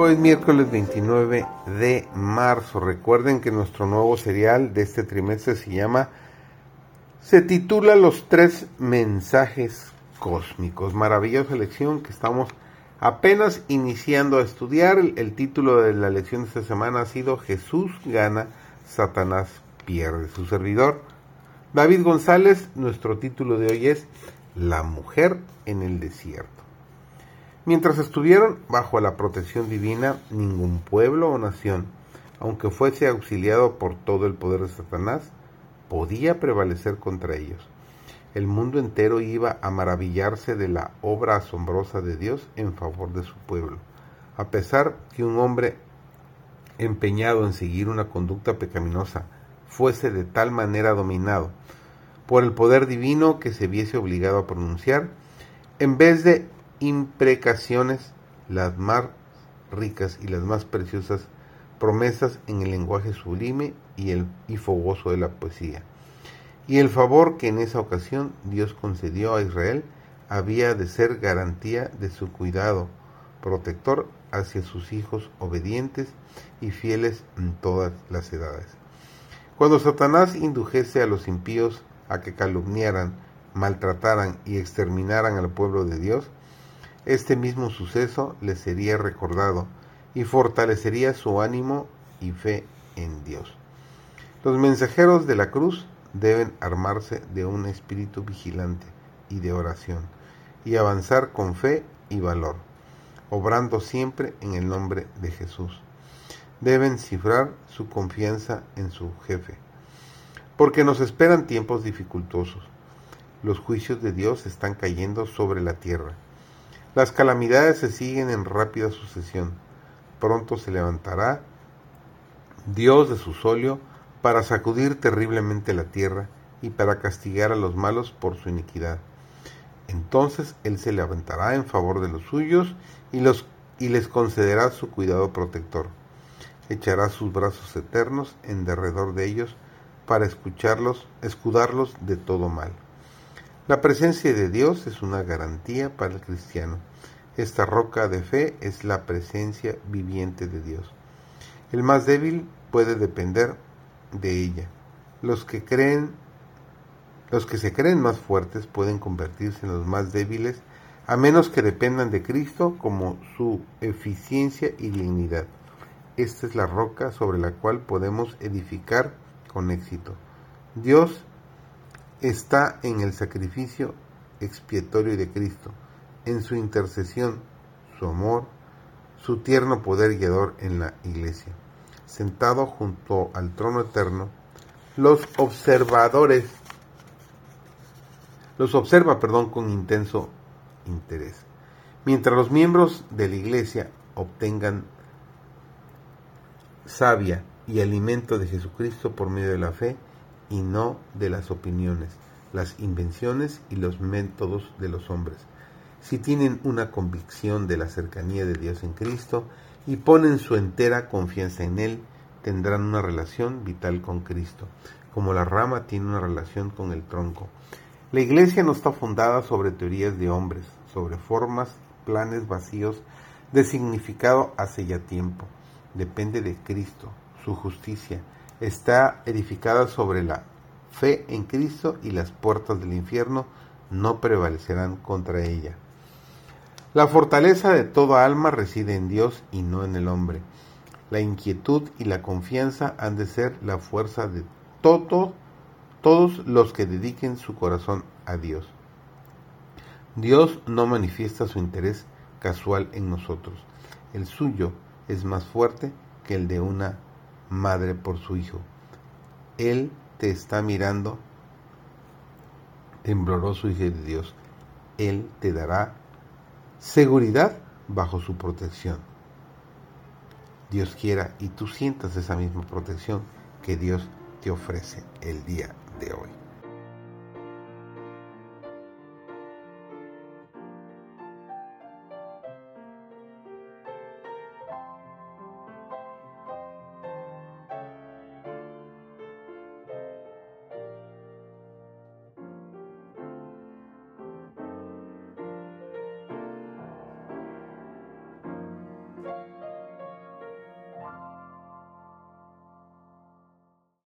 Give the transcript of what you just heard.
Hoy es miércoles 29 de marzo. Recuerden que nuestro nuevo serial de este trimestre se llama, se titula Los tres mensajes cósmicos. Maravillosa lección que estamos apenas iniciando a estudiar. El, título de la lección de esta semana ha sido Jesús gana, Satanás pierde. Su servidor, David González, nuestro título de hoy es La mujer en el desierto. Mientras estuvieron bajo la protección divina, ningún pueblo o nación, aunque fuese auxiliado por todo el poder de Satanás, podía prevalecer contra ellos. El mundo entero iba a maravillarse de la obra asombrosa de Dios en favor de su pueblo, a pesar que un hombre empeñado en seguir una conducta pecaminosa fuese de tal manera dominado por el poder divino que se viese obligado a pronunciar, en vez de imprecaciones, las más ricas y las más preciosas promesas en el lenguaje sublime y, el, y fogoso de la poesía. Y el favor que en esa ocasión Dios concedió a Israel había de ser garantía de su cuidado protector hacia sus hijos obedientes y fieles en todas las edades. Cuando Satanás indujese a los impíos a que calumniaran, maltrataran y exterminaran al pueblo de Dios, este mismo suceso le sería recordado y fortalecería su ánimo y fe en Dios. Los mensajeros de la cruz deben armarse de un espíritu vigilante y de oración y avanzar con fe y valor, obrando siempre en el nombre de Jesús. Deben cifrar su confianza en su jefe, porque nos esperan tiempos dificultosos. Los juicios de Dios están cayendo sobre la tierra las calamidades se siguen en rápida sucesión. Pronto se levantará Dios de su solio para sacudir terriblemente la tierra y para castigar a los malos por su iniquidad. Entonces Él se levantará en favor de los suyos y, los, y les concederá su cuidado protector. Echará sus brazos eternos en derredor de ellos para escucharlos, escudarlos de todo mal. La presencia de Dios es una garantía para el cristiano. Esta roca de fe es la presencia viviente de Dios. El más débil puede depender de ella. Los que creen los que se creen más fuertes pueden convertirse en los más débiles a menos que dependan de Cristo como su eficiencia y dignidad. Esta es la roca sobre la cual podemos edificar con éxito. Dios está en el sacrificio expiatorio de Cristo, en su intercesión, su amor, su tierno poder guiador en la iglesia. Sentado junto al trono eterno, los observadores los observa, perdón, con intenso interés. Mientras los miembros de la iglesia obtengan savia y alimento de Jesucristo por medio de la fe, y no de las opiniones, las invenciones y los métodos de los hombres. Si tienen una convicción de la cercanía de Dios en Cristo y ponen su entera confianza en Él, tendrán una relación vital con Cristo, como la rama tiene una relación con el tronco. La iglesia no está fundada sobre teorías de hombres, sobre formas, planes vacíos de significado hace ya tiempo. Depende de Cristo, su justicia, está edificada sobre la fe en Cristo y las puertas del infierno no prevalecerán contra ella. La fortaleza de toda alma reside en Dios y no en el hombre. La inquietud y la confianza han de ser la fuerza de todo, todos los que dediquen su corazón a Dios. Dios no manifiesta su interés casual en nosotros. El suyo es más fuerte que el de una madre por su hijo. Él te está mirando, tembloroso Hijo de Dios. Él te dará seguridad bajo su protección. Dios quiera y tú sientas esa misma protección que Dios te ofrece el día de hoy.